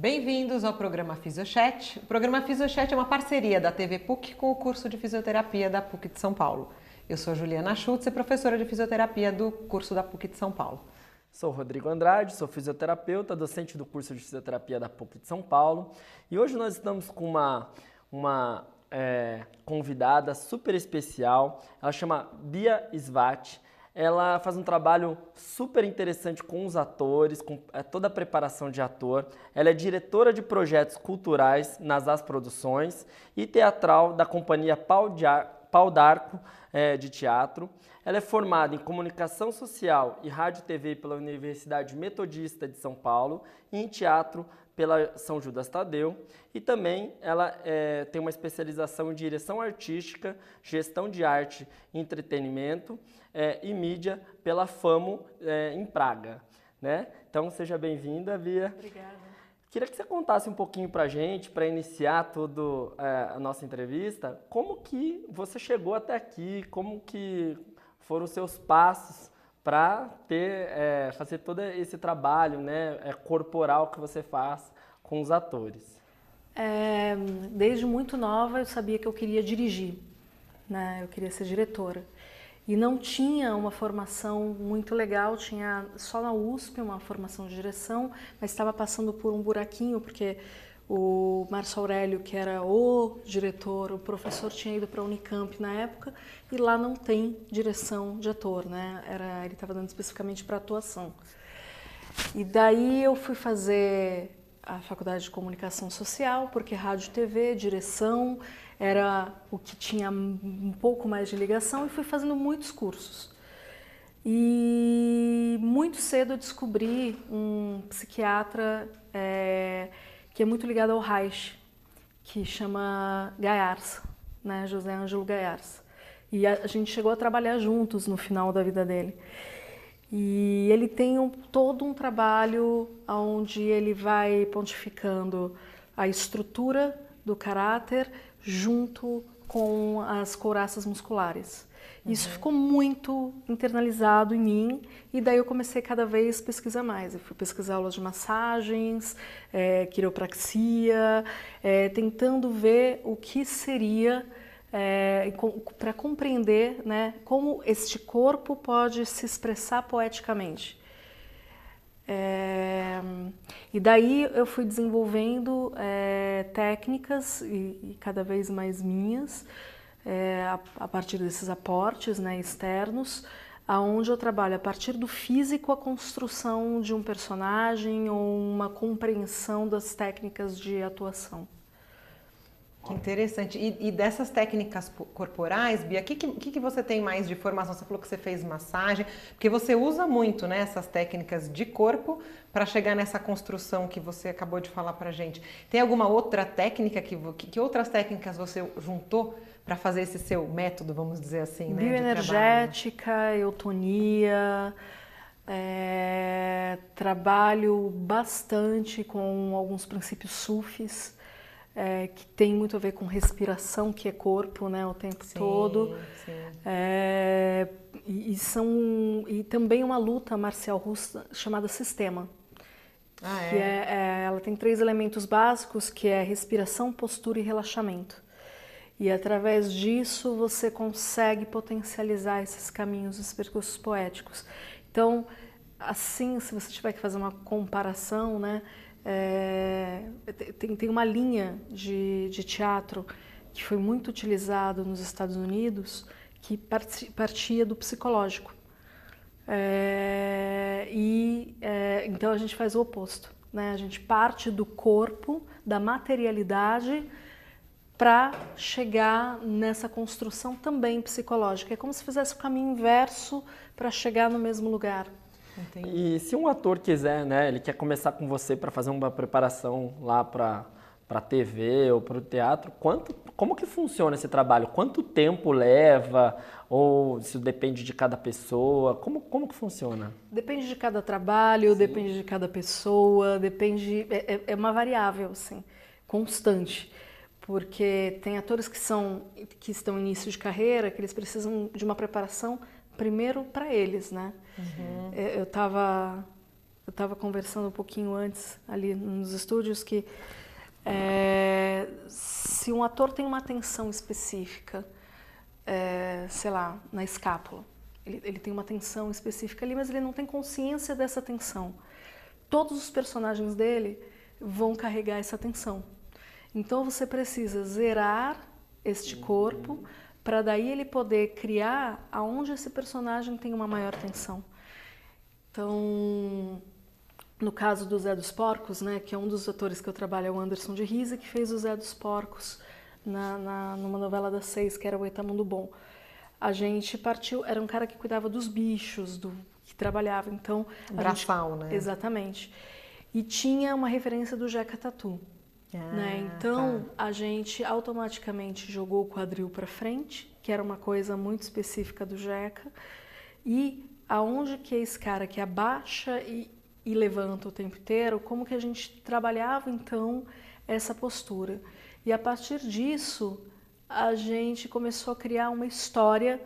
Bem-vindos ao programa Fisiochat. O programa Fisiochat é uma parceria da TV PUC com o curso de fisioterapia da PUC de São Paulo. Eu sou Juliana Schutz, professora de fisioterapia do curso da PUC de São Paulo. Sou Rodrigo Andrade, sou fisioterapeuta, docente do curso de fisioterapia da PUC de São Paulo. E hoje nós estamos com uma, uma é, convidada super especial. Ela chama Bia Svat. Ela faz um trabalho super interessante com os atores, com é, toda a preparação de ator. Ela é diretora de projetos culturais nas As Produções e teatral da companhia Pau, Pau d'Arco é, de Teatro. Ela é formada em Comunicação Social e Rádio TV pela Universidade Metodista de São Paulo e em Teatro pela São Judas Tadeu e também ela é, tem uma especialização em direção artística, gestão de arte e entretenimento é, e mídia pela FAMO é, em Praga. Né? Então seja bem-vinda, Bia. Obrigada. Queria que você contasse um pouquinho para a gente, para iniciar toda é, a nossa entrevista, como que você chegou até aqui, como que foram os seus passos para ter é, fazer todo esse trabalho né, é, corporal que você faz com os atores. É, desde muito nova eu sabia que eu queria dirigir, né? eu queria ser diretora. E não tinha uma formação muito legal, tinha só na USP uma formação de direção, mas estava passando por um buraquinho, porque o Márcio Aurélio, que era o diretor, o professor, tinha ido para a Unicamp na época e lá não tem direção de ator, né? Era, ele estava dando especificamente para atuação. E daí eu fui fazer a faculdade de comunicação social, porque rádio TV, direção, era o que tinha um pouco mais de ligação e fui fazendo muitos cursos. E muito cedo eu descobri um psiquiatra é, que é muito ligado ao Reich, que chama Gaiarsa, né, José Ângelo Gaiarsa. E a, a gente chegou a trabalhar juntos no final da vida dele. E ele tem um, todo um trabalho onde ele vai pontificando a estrutura do caráter junto com as couraças musculares. Uhum. Isso ficou muito internalizado em mim e daí eu comecei cada vez pesquisar mais. Eu fui pesquisar aulas de massagens, é, quiropraxia, é, tentando ver o que seria é, para compreender né, como este corpo pode se expressar poeticamente. É, e daí eu fui desenvolvendo é, técnicas, e, e, cada vez mais minhas, é, a, a, partir desses aportes né, externos, aonde eu trabalho a partir do físico a construção de um personagem ou uma compreensão das técnicas de atuação. Que interessante. E, e, dessas técnicas corporais, Bia, o que, que, que, você tem mais de formação? Você falou que você fez massagem, porque você usa muito né, essas técnicas de corpo para chegar nessa construção que você acabou de falar para gente. Tem alguma outra técnica que, que outras técnicas você juntou para fazer esse seu método, vamos dizer assim, né? Bioenergética, eutonia. É, trabalho bastante com alguns princípios sufis é, que tem muito a ver com respiração, que é corpo, né, o tempo sim, todo. Sim. É, e, e, são e também uma luta marcial russa chamada sistema. Ah, que é? é? é? ela tem três elementos básicos, que é respiração, postura e relaxamento. E através disso você consegue potencializar esses caminhos, esses percursos poéticos. Então, assim, se você tiver que fazer uma comparação, né, é, tem, tem uma linha de, de teatro que foi muito utilizado nos Estados Unidos que partia do psicológico. É, e é, então a gente faz o oposto, né? A gente parte do corpo, da materialidade, para chegar nessa construção também psicológica. É como se fizesse o caminho inverso para chegar no mesmo lugar. Entendi. E se um ator quiser, né, ele quer começar com você para fazer uma preparação lá para para TV ou para o teatro, quanto, como que funciona esse trabalho? Quanto tempo leva? Ou isso depende de cada pessoa? Como, como que funciona? Depende de cada trabalho, Sim. depende de cada pessoa, depende é, é, é uma variável, assim, constante porque tem atores que são que estão em início de carreira que eles precisam de uma preparação primeiro para eles, né? Uhum. É, eu estava eu estava conversando um pouquinho antes ali nos estúdios que é, se um ator tem uma tensão específica, é, sei lá, na escápula, ele, ele tem uma tensão específica ali, mas ele não tem consciência dessa tensão. Todos os personagens dele vão carregar essa tensão. Então você precisa zerar este corpo para daí ele poder criar aonde esse personagem tem uma maior tensão. Então, no caso do Zé dos Porcos, né, que é um dos atores que eu trabalho, é o Anderson de Risa, que fez o Zé dos Porcos na, na, numa novela das seis, que era o Etamundo Bom. A gente partiu, era um cara que cuidava dos bichos, do que trabalhava, então... Gente, né? Exatamente. E tinha uma referência do Jeca Tatu. Ah, né? Então, tá. a gente automaticamente jogou o quadril para frente, que era uma coisa muito específica do Jeca, e aonde que é esse cara que abaixa e, e levanta o tempo inteiro, como que a gente trabalhava então essa postura. E a partir disso, a gente começou a criar uma história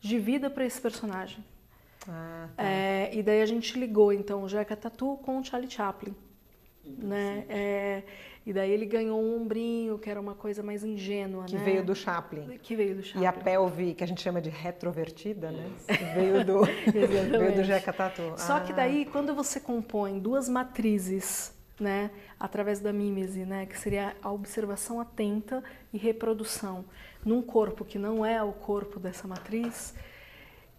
de vida para esse personagem. Ah, tá. é, e daí a gente ligou então o Jeca Tatu com o Charlie Chaplin. Né? É, e daí ele ganhou um ombrinho, que era uma coisa mais ingênua, que né? veio do Chaplin. Que veio do Chaplin. E a pelve, que a gente chama de retrovertida, né? veio do veio do Jeca Tatu. Só ah. que daí, quando você compõe duas matrizes, né, através da mímese, né, que seria a observação atenta e reprodução, num corpo que não é o corpo dessa matriz,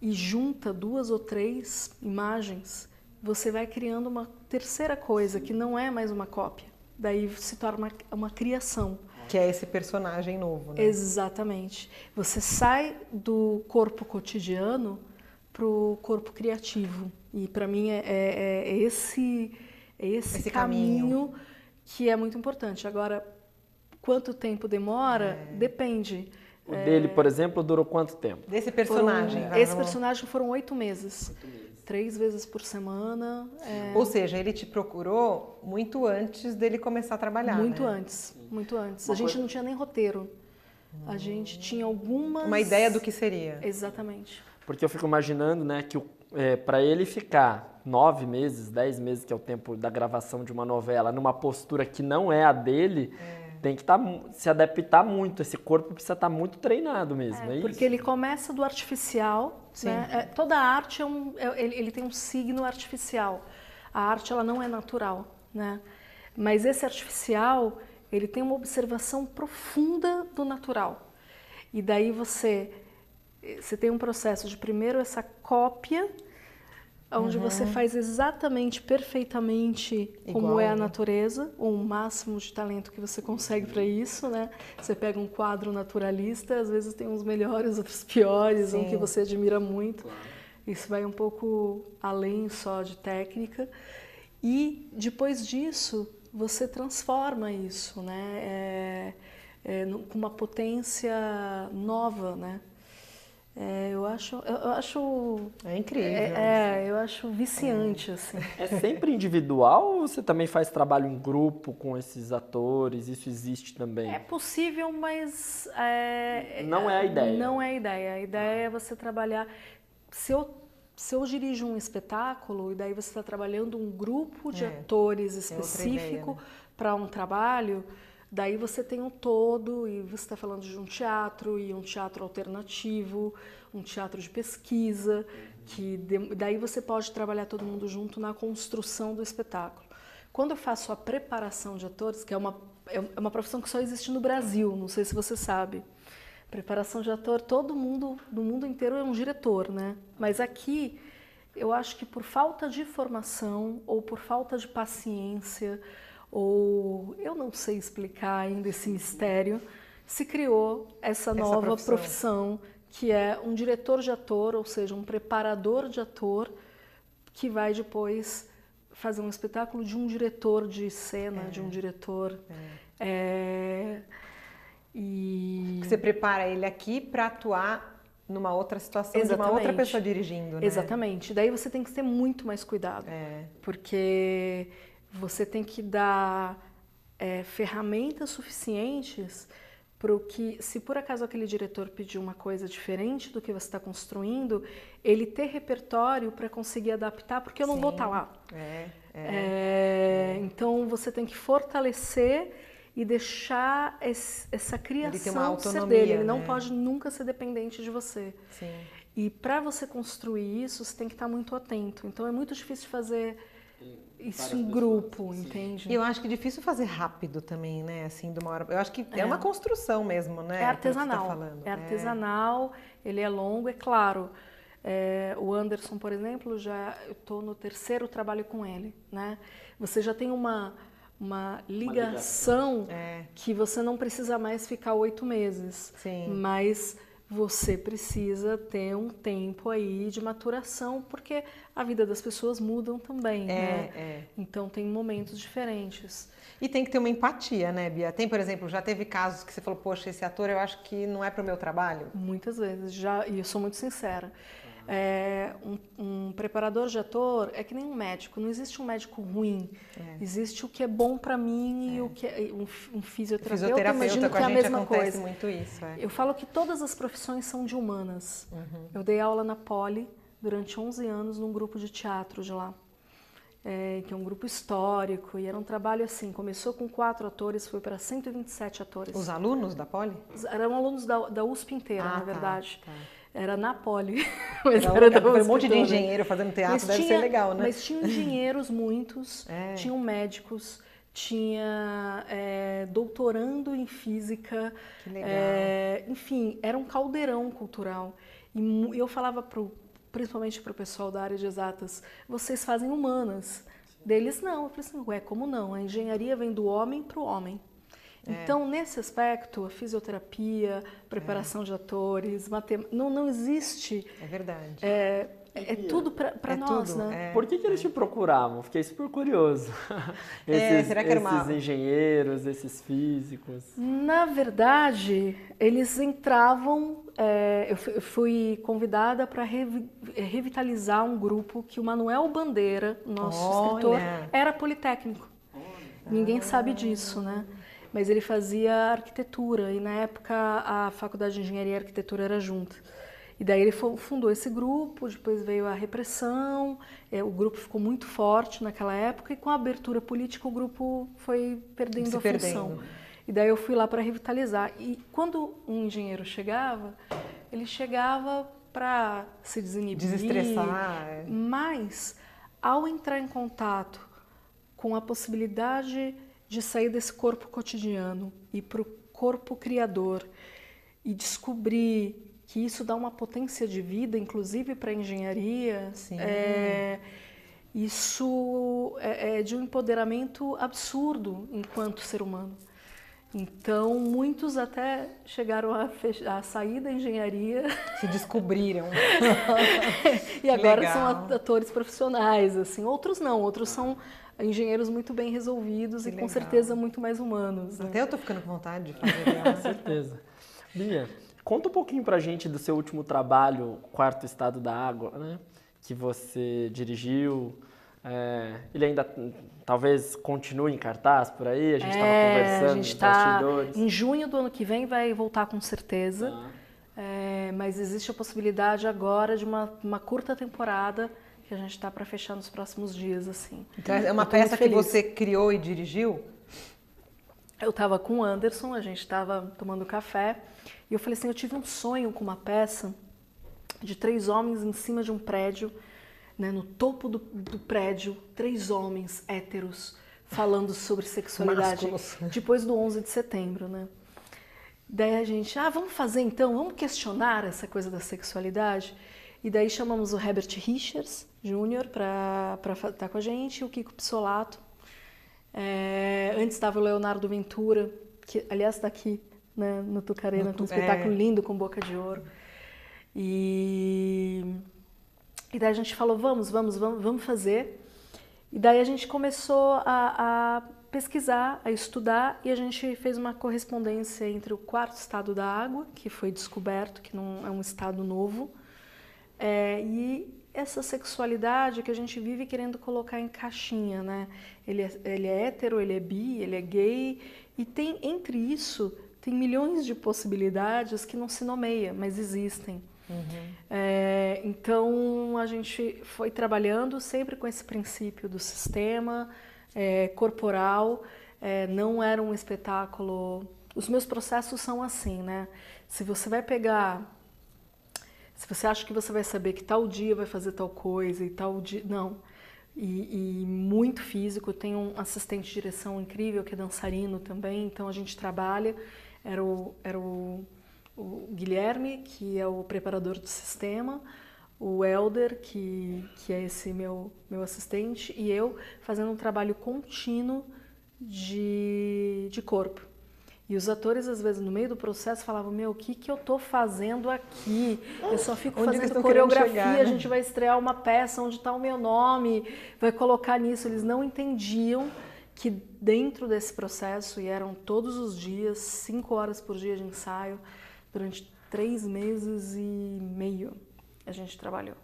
e junta duas ou três imagens, você vai criando uma terceira coisa que não é mais uma cópia daí se torna uma, uma criação. Que é esse personagem novo, né? Exatamente. Você sai do corpo cotidiano para o corpo criativo. E para mim é, é, é, esse, é esse, esse caminho, caminho, que é muito importante. Agora, quanto tempo demora, é. depende. O dele, por exemplo, durou quanto tempo? Desse personagem. Foram, esse personagem foram oito meses. Oito meses três vezes por semana. É... Ou seja, ele te procurou muito antes dele começar a trabalhar. Muito né? antes, muito antes. Uma a gente coisa... não tinha nem roteiro. A gente tinha algumas. Uma ideia do que seria. Exatamente. Porque eu fico imaginando, né, que é, para ele ficar nove meses, dez meses, que é o tempo da gravação de uma novela, numa postura que não é a dele. É tem que tá, se adaptar muito. Esse corpo precisa estar tá muito treinado mesmo. É, é porque isso? ele começa do artificial. Né? É, toda arte é um, é, ele, ele, tem um signo artificial. A arte ela não é natural, né? Mas esse artificial ele tem uma observação profunda do natural. E daí você você tem um processo de primeiro essa cópia onde uhum. você faz exatamente, perfeitamente Igual, como é a né? natureza, o máximo de talento que você consegue para isso, né? Você pega um quadro naturalista, às vezes tem uns melhores, outros piores, Sim. um que você admira muito. Claro. Isso vai um pouco além só de técnica. E depois disso, você transforma isso, né? É, é, com uma potência nova, né? É, eu acho, eu acho é incrível. É, é eu acho viciante é. assim. É sempre individual ou você também faz trabalho em grupo com esses atores? Isso existe também? É possível, mas é, não é a ideia. Não é a ideia. A ideia é você trabalhar. Se eu se eu dirijo um espetáculo e daí você está trabalhando um grupo de é, atores específico né? para um trabalho Daí você tem um todo e você está falando de um teatro e um teatro alternativo, um teatro de pesquisa, que daí você pode trabalhar todo mundo junto na construção do espetáculo. Quando eu faço a preparação de atores, que é uma, é uma profissão que só existe no Brasil, não sei se você sabe. Preparação de ator, todo mundo, no mundo inteiro é um diretor, né? Mas aqui, eu acho que por falta de formação ou por falta de paciência, ou eu não sei explicar ainda esse mistério, se criou essa, essa nova profissão. profissão. que é um diretor de ator, ou seja, um preparador de ator, que vai depois fazer um espetáculo de um diretor de cena, é. de um diretor. É. É, e... Você prepara ele aqui para atuar numa outra situação Exatamente. de uma outra pessoa dirigindo, né? Exatamente. Daí você tem que ter muito mais cuidado. É. Porque você tem que dar é, ferramentas suficientes para que, se por acaso aquele diretor pedir uma coisa diferente do que você está construindo, ele ter repertório para conseguir adaptar, porque eu não Sim. vou estar lá. É, é. É, Então você tem que fortalecer e deixar esse- essa criação uma ser dele. Ele não né? pode nunca ser dependente de você. Sim. E para você construir isso, você tem que estar muito atento. Então é muito difícil fazer isso em grupo, entende? E eu acho que é difícil fazer rápido também, né? Assim, de uma hora. Eu acho que é, uma construção mesmo, né? É tá artesanal. falando. É artesanal, ele é longo, é claro. É, o Anderson, por exemplo, já eu estou no terceiro trabalho com ele, né? Você já tem uma, uma ligação É. que você não precisa mais ficar oito meses. Sim. Mas você precisa ter um tempo aí de maturação, porque a vida das pessoas mudam também, né? é. Então tem momentos diferentes. E tem que ter uma empatia, né, Bia? Tem, por exemplo, já teve casos que você falou, poxa, esse ator eu acho que não é pro meu trabalho. Muitas vezes, já, e eu sou muito sincera. É, um, um preparador de ator é que nem um médico, não existe um médico ruim. Existe o que é bom para mim e o que é, um, um fisioterapeuta, Fisioterapeuta imagino que é a mesma coisa. muito isso. É. Eu falo que todas as profissões são de humanas. Uhum. Eu dei aula na Poli durante 11 anos num grupo de teatro de lá, é, que é um grupo histórico, e era um trabalho assim, começou com quatro atores, foi para 127 atores. Os alunos da Poli? Eram alunos da, da USP inteira, Ah, na tá, verdade. tá. Era na Poli, mas Então, era um monte de toda. engenheiro fazendo teatro, Mas deve tinha- ser legal, né? Mas tinha engenheiros muitos, É. tinham médicos, tinha é, doutorando em física. Que legal. é, enfim, era um caldeirão cultural. E eu falava pro, principalmente para o pessoal da área de exatas, vocês fazem humanas. Deles não. Eu falei assim, ué, como não? A engenharia vem do homem para o homem. É. Então, nesse aspecto, a fisioterapia, preparação de atores, matemática, não, não existe. É verdade. É, é tudo para É nós, tudo, né? é. Por que, que eles te procuravam? Fiquei super curioso. É, será que era uma- esses engenheiros, esses físicos. Na verdade, eles entravam. é, eu fu- eu fui convidada para revitalizar um grupo que o Manuel Bandeira, nosso Olha! escritor, era politécnico. Ninguém sabe disso, né? Mas ele fazia arquitetura e na época a Faculdade de Engenharia e Arquitetura era junta. E daí ele fundou esse grupo, depois veio a repressão, é, o grupo ficou muito forte naquela época e com a abertura política o grupo foi perdendo Se a função. perdendo. E daí eu fui lá para revitalizar. E quando um engenheiro chegava, ele chegava para se desinibir, Desestressar. é. mas ao entrar em contato com a possibilidade de sair desse corpo cotidiano e para o corpo criador e descobrir que isso dá uma potência de vida, inclusive para a engenharia, é, isso é, é de um empoderamento absurdo enquanto ser humano. Então, muitos até chegaram a, a sair da engenharia Se descobriram. e agora legal. são at- atores profissionais, assim. Outros não, outros são engenheiros muito bem resolvidos Que e com legal. certeza muito mais humanos. né? Até eu tô ficando com vontade de fazer Com certeza. Bia, conta um pouquinho pra gente do seu último trabalho, Quarto Estado da Água, né? Que você dirigiu. É, ele ainda talvez continue em cartaz por aí, a gente estava É, conversando a gente tá bastidores. em junho do ano que vem vai voltar com certeza. Tá. É, mas existe a possibilidade agora de uma, uma curta temporada que a gente está para fechar nos próximos dias, assim. Então, é uma peça que você criou e dirigiu? Eu estava com o Anderson, a gente estava tomando café, e eu falei assim, eu tive um sonho com uma peça de três homens em cima de um prédio, né, no topo do, do prédio, três homens héteros falando sobre sexualidade, Másculos. depois do 11 de setembro, né? Daí a gente, ah, vamos fazer então, vamos questionar essa coisa da sexualidade. E daí chamamos o Herbert Richards Jr. para estar com a gente, o Kiko Pissolato. É, antes estava o Leonardo Ventura, que aliás está aqui né, no Tucarena, com um espetáculo é. lindo com boca de ouro. E, e daí a gente falou, vamos, vamos, vamos, vamos fazer. E daí a gente começou a, a pesquisar, a estudar, e a gente fez uma correspondência entre o quarto estado da água, que foi descoberto, que não é um estado novo, é, e essa sexualidade que a gente vive querendo colocar em caixinha, né? Ele é, ele é hétero, ele é bi, ele é gay, e tem entre isso tem milhões de possibilidades que não se nomeia, mas existem. Uhum. É, então a gente foi trabalhando sempre com esse princípio do sistema é, corporal. É, não era um espetáculo. Os meus processos são assim, né? Se você vai pegar, se você acha que você vai saber que tal dia vai fazer tal coisa e tal dia, não. E, e muito físico. Tem um assistente de direção incrível que é dançarino também. Então a gente trabalha. Era o, era o o Guilherme, que é o preparador do sistema, o Elder, que, que é esse meu, meu assistente, e eu fazendo um trabalho contínuo de, de corpo. E os atores, às vezes, no meio do processo, falavam: Meu, o que, que eu tô fazendo aqui? Eu só fico onde fazendo coreografia, chegar, né? a gente vai estrear uma peça onde está o meu nome, vai colocar nisso. Eles não entendiam que dentro desse processo, e eram todos os dias, cinco horas por dia de ensaio, Durante três meses e meio a gente trabalhou.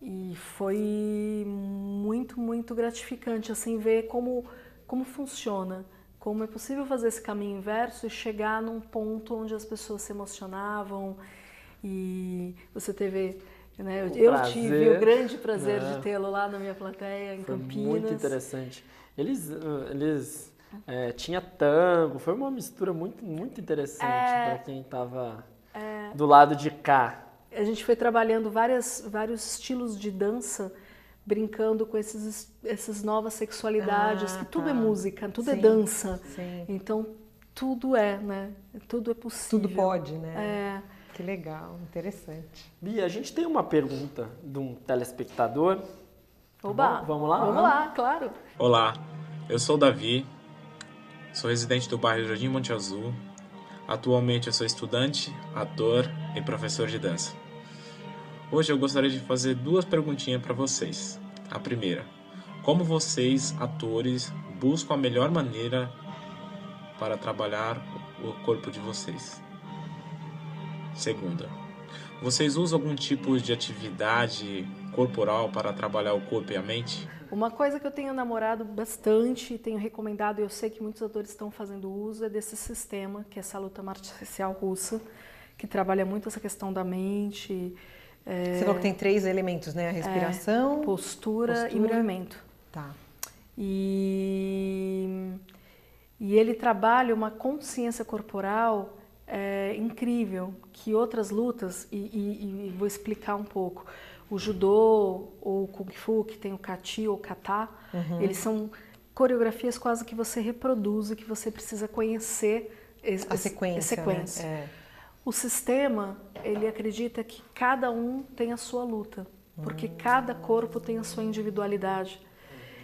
E foi muito, muito gratificante assim ver como, como funciona, como é possível fazer esse caminho inverso e chegar num ponto onde as pessoas se emocionavam e você teve né, eu, eu tive o grande prazer de né? tê-lo lá na minha plateia em foi Campinas. Muito interessante. Eles, eles é, tinha tango, foi uma mistura muito, muito interessante é, para quem estava é, do lado de cá. A gente foi trabalhando várias, vários estilos de dança, brincando com esses, essas novas sexualidades, ah, que tudo é tá. é música, tudo é sim, é dança. Sim. Então, tudo é, né? Tudo é possível. Tudo pode, né? É. Que legal, interessante. Bia, a gente tem uma pergunta de um telespectador. Oba! Vamos lá? Vamos lá, claro. Olá, eu sou o Davi, Sou residente do bairro Jardim Monte Azul. Atualmente eu sou estudante, ator e professor de dança. Hoje eu gostaria de fazer duas perguntinhas para vocês. A primeira: como vocês, atores, buscam a melhor maneira para trabalhar o corpo de vocês? Segunda: vocês usam algum tipo de atividade corporal para trabalhar o corpo e a mente? Uma coisa que eu tenho namorado bastante, tenho recomendado, e eu sei que muitos atores estão fazendo uso, é desse sistema, que é essa luta marcial russa, que trabalha muito essa questão da mente. É... Você falou que tem três elementos, né? A respiração, é, postura, postura, e movimento. Tá. E, e ele trabalha uma consciência corporal é, incrível, que outras lutas, e, e, e vou explicar um pouco o judô ou o kung fu, que tem o kati ou kata, uhum. eles são coreografias quase que você reproduz e que você precisa conhecer a sequência. A sequência. Né? É. O sistema, ele acredita que cada um tem a sua luta, porque uhum. cada corpo tem a sua individualidade.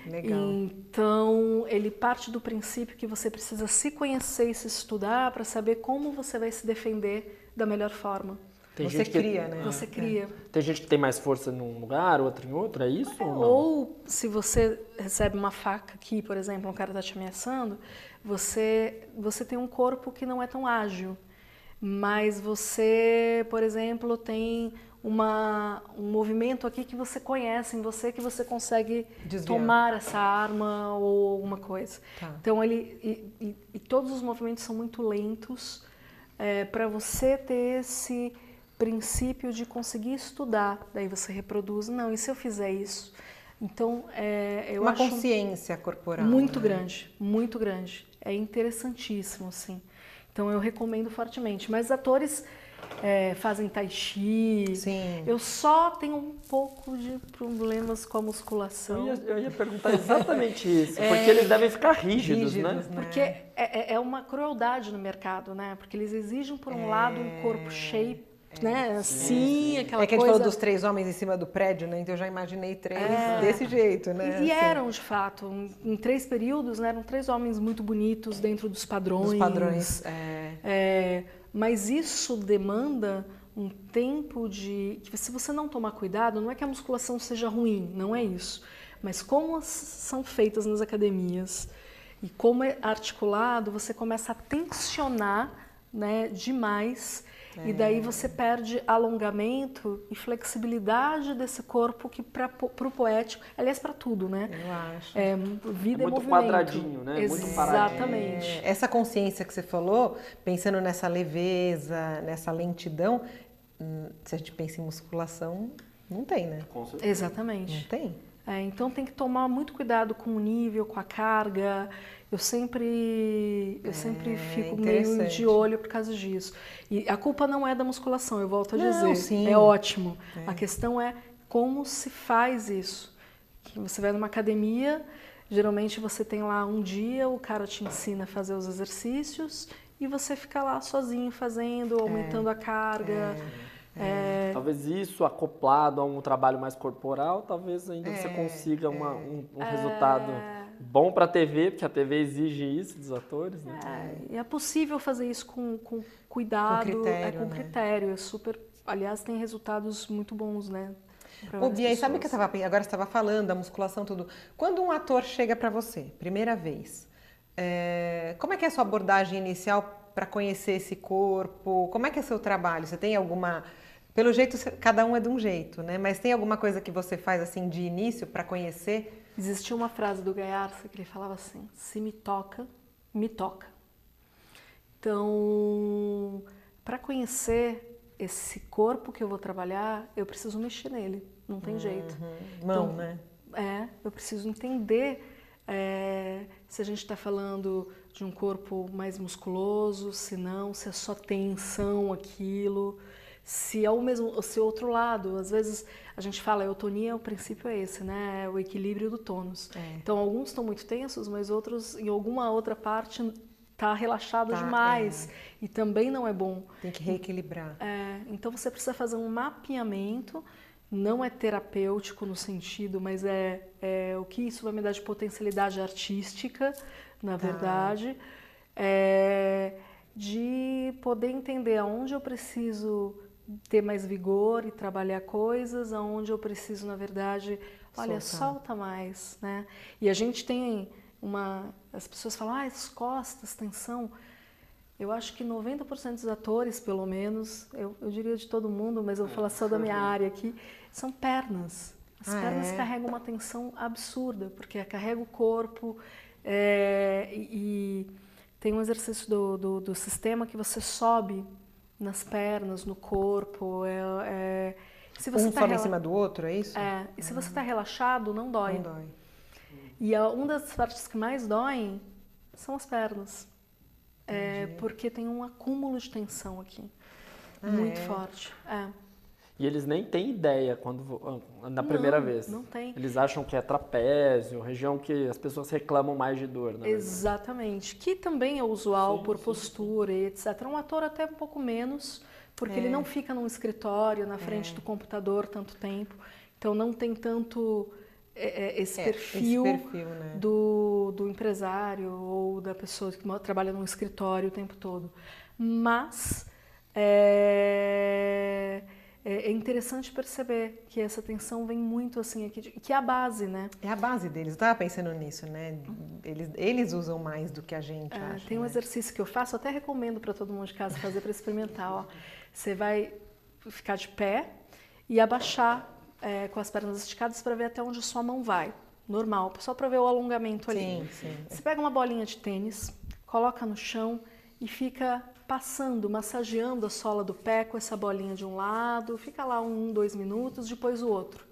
Legal. Então, ele parte do princípio que você precisa se conhecer e se estudar para saber como você vai se defender da melhor forma. Tem você cria, que, né? Você cria. Tem gente que tem mais força num lugar, outro em outro, é isso? É, ou, ou, se você recebe uma faca aqui, por exemplo, um cara está te ameaçando, você, você tem um corpo que não é tão ágil. Mas você, por exemplo, tem uma, um movimento aqui que você conhece em você, que você consegue Desviar. tomar essa arma ou alguma coisa. Tá. Então, ele, e, e, e, todos os movimentos são muito lentos é, para você ter esse princípio de conseguir estudar. Daí você reproduz, não, e se eu fizer isso? Então, é, eu Uma acho consciência corporal. Muito né? grande, muito grande. É interessantíssimo, assim. Então, eu recomendo fortemente. Mas atores é, fazem tai chi. Sim. Eu só tenho um pouco de problemas com a musculação. Eu ia, eu ia perguntar exatamente isso, é, porque eles devem ficar rígidos, né? rígidos né? Porque é, é, é, uma crueldade no mercado, né? Porque eles exigem, por um lado, um corpo shape é, né? Assim, aquela É que a gente falou dos três homens em cima do prédio, né? Então eu já imaginei três é. desse jeito, né? E, assim. eram, de fato, em três períodos, né? Eram três homens muito bonitos dentro dos padrões. Dos padrões, é. é mas isso demanda um tempo de... que se você não tomar cuidado, não é que a musculação seja ruim, não é isso. Mas como são feitas nas academias e como é articulado, você começa a tensionar né, demais É. E daí você perde alongamento e flexibilidade desse corpo que para o poético, aliás, para tudo, né? Eu acho. É, vida é muito movimento. quadradinho, né? Exatamente. É, essa consciência que você falou, pensando nessa leveza, nessa lentidão, hum, se a gente pensa em musculação, não tem, né? Com certeza. Exatamente. Não tem. É, então tem que tomar muito cuidado com o nível, com a carga. Eu sempre, eu é, sempre fico meio de olho por causa disso. E a culpa não é da musculação, eu volto a dizer. Não, sim. É ótimo. É. A questão é como se faz isso. Que você vai numa academia, geralmente você tem lá um dia, o cara te ensina a fazer os exercícios e você fica lá sozinho fazendo, aumentando a carga. É. É... Talvez isso acoplado a um trabalho mais corporal, talvez ainda é, você consiga uma, é. um, um resultado bom para a TV, porque a TV exige isso dos atores. Né? É, e é possível fazer isso com, com cuidado, com critério, é com né? critério, é super. Aliás, tem resultados muito bons, né? Ô, Bia, e sabe o que eu tava, agora estava falando, a musculação, tudo. Quando um ator chega para você, primeira vez, é, como é que é a sua abordagem inicial para conhecer esse corpo? Como é que é seu trabalho? Você tem alguma pelo jeito, cada um é de um jeito, né? Mas tem alguma coisa que você faz assim de início para conhecer? Existia uma frase do Gaiarsa que ele falava assim: se me toca, me toca. Então, para conhecer esse corpo que eu vou trabalhar, eu preciso mexer nele, não tem uhum. jeito. Mão, então, né? É, eu preciso entender é, se a gente está falando de um corpo mais musculoso, se não, se é só tensão aquilo se é o mesmo, se é outro lado, às vezes a gente fala eutonia, o princípio é esse, né? É o equilíbrio do tônus. É. Então alguns estão muito tensos, mas outros em alguma outra parte está relaxado tá, demais é. e também não é bom. Tem que reequilibrar. É, então você precisa fazer um mapeamento. Não é terapêutico no sentido, mas é, é o que isso vai me dar de potencialidade artística, na tá. verdade. É, de poder entender aonde eu preciso ter mais vigor e trabalhar coisas, aonde eu preciso, na verdade, olha, Soltar. solta mais, né? E a gente tem uma... As pessoas falam, ah, as costas, tensão. Eu acho que 90% dos atores, pelo menos, eu, eu, diria de todo mundo, mas eu vou falar só da minha área aqui, são pernas. As ah, pernas é? carregam uma tensão absurda, porque carrega o corpo é, e, e, tem um exercício do, do, do sistema que você sobe nas pernas, no corpo. É, é... Se você um tá sobe em cima do outro, é isso? É. E se você está relaxado, não dói. Não dói. E a, uma das partes que mais doem são as pernas. É, porque tem um acúmulo de tensão aqui. Ah, muito é? forte. É. E eles nem têm ideia quando na primeira não, vez. Não tem. Eles acham que é trapézio, região que as pessoas reclamam mais de dor, né? Exatamente. Que também é usual sim, por sim, postura sim. e etc. Um ator até um pouco menos, porque é. ele não fica num escritório na frente é. do computador tanto tempo. Então não tem tanto é, é esse, perfil esse perfil, né? do, do empresário ou da pessoa que trabalha num escritório o tempo todo. Mas é, é, é interessante perceber que essa tensão vem muito assim aqui, que é a base, né? É a base deles. Eu estava pensando nisso, né? Eles, eles usam mais do que a gente. É, acha, tem um né? exercício que eu faço, até recomendo para todo mundo de casa fazer para experimentar. Ó. Você vai ficar de pé e abaixar é, com as pernas esticadas para ver até onde sua mão vai. Normal, só para ver o alongamento ali. Sim, sim. Você pega uma bolinha de tênis, coloca no chão e fica passando, massageando a sola do pé com essa bolinha de um lado, fica lá um, dois minutos, depois o outro.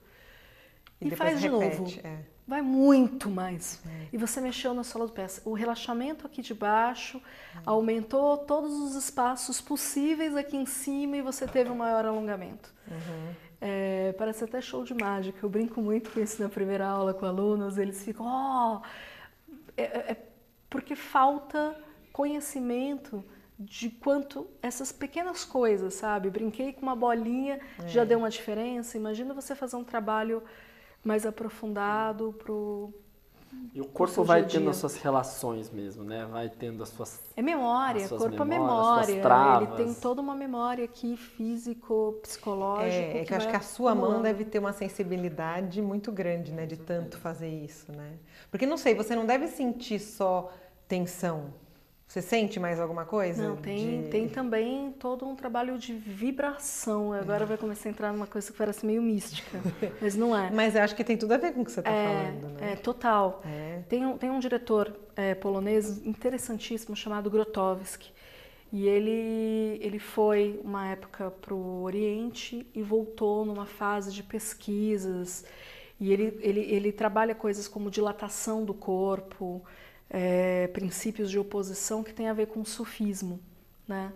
E, e faz de repete, novo. É. Vai muito mais. É. E você mexeu na sola do pé. O relaxamento aqui de baixo é. aumentou todos os espaços possíveis aqui em cima e você teve um maior alongamento. Uhum. Parece até show de mágica. Eu brinco muito com isso na primeira aula com alunos. Eles ficam, ó, oh! é, é porque falta conhecimento de quanto essas pequenas coisas, sabe? Brinquei com uma bolinha, é. já deu uma diferença. Imagina você fazer um trabalho mais aprofundado pro e o corpo vai tendo as suas relações mesmo, né? Vai tendo as suas É memória, suas corpo memórias, é memória. Ele tem toda uma memória aqui físico, psicológica. É, que eu acho que a sua mão deve ter uma sensibilidade muito grande, né, de tanto fazer isso, né? Porque não sei, você não deve sentir só tensão Você sente mais alguma coisa? Não, tem, de... tem também todo um trabalho de vibração. Agora vai começar a entrar numa coisa que parece meio mística, mas não é. Mas eu acho que tem tudo a ver com o que você está é, falando, né? É, total. É. Tem, um, tem um diretor é, polonês interessantíssimo chamado Grotowski. E ele, ele foi uma época para o Oriente e voltou numa fase de pesquisas. E ele, ele, ele trabalha coisas como dilatação do corpo, é, princípios de oposição que tem a ver com o sufismo, né?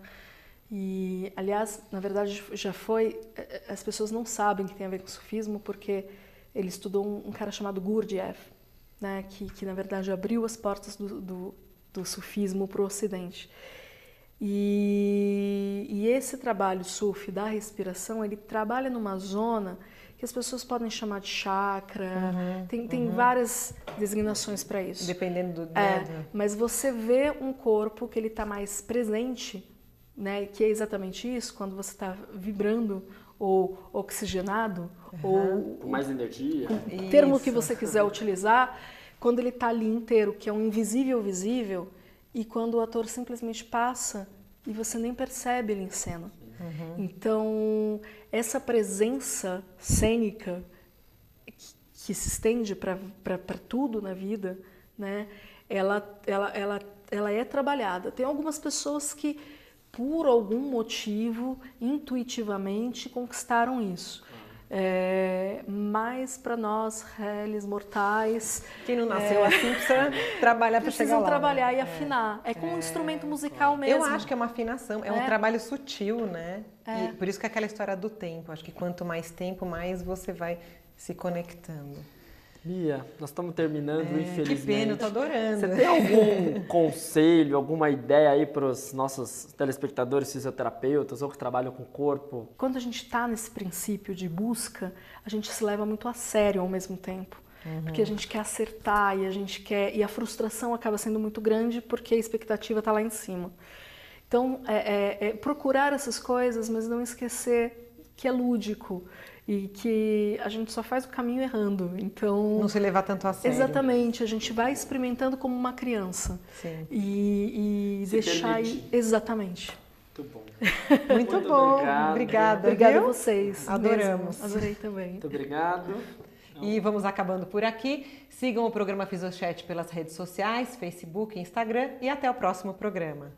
E, aliás, na verdade, já foi. É, é, as pessoas não sabem que tem a ver com o sufismo porque ele estudou um, um cara chamado Gurdjieff, né? Que, que na verdade abriu as portas do, do, do sufismo para o Ocidente. E, e, esse trabalho sufi da respiração, ele trabalha numa zona que as pessoas podem chamar de chakra, uhum, tem, tem uhum. várias designações para isso. Dependendo do. É, mas você vê um corpo que ele está mais presente, né? Que é exatamente isso, quando você está vibrando ou oxigenado uhum. ou mais energia, o termo que você quiser utilizar, quando ele está ali inteiro, que é um invisível visível, e quando o ator simplesmente passa e você nem percebe ele em cena. Uhum. Então, essa presença cênica que, que se estende para tudo na vida, né, ela, ela, ela, ela é trabalhada. Tem algumas pessoas que, por algum motivo, intuitivamente conquistaram isso. É, mas para nós, réis mortais. Quem não nasceu é, assim precisa trabalhar para chegar lá. Precisam trabalhar né? e afinar. É, é como um instrumento musical mesmo. Eu acho que é uma afinação, é, um é. trabalho sutil, né? É. E por isso que é aquela história do tempo. Acho que quanto mais tempo, mais você vai se conectando. Bia, nós estamos terminando, é, infelizmente. Que pena, eu tô adorando. Você tem algum conselho, alguma ideia aí para os nossos telespectadores fisioterapeutas ou que trabalham com o corpo? Quando a gente está nesse princípio de busca, a gente se leva muito a sério ao mesmo tempo. Uhum. Porque a gente quer acertar e a gente quer. E a frustração acaba sendo muito grande porque a expectativa está lá em cima. Então, é, é, é procurar essas coisas, mas não esquecer que é lúdico e que a gente só faz o caminho errando. Então não se levar tanto a sério. Exatamente, a gente vai experimentando como uma criança Sim. e, e deixar exatamente. Muito bom. Muito, Muito bom. Obrigado. Obrigada. Obrigada a vocês. Adoramos. Mesmo. Adorei também. Muito obrigado. E vamos acabando por aqui. Sigam o programa Fisiochat pelas redes sociais, Facebook Instagram. E até o próximo programa.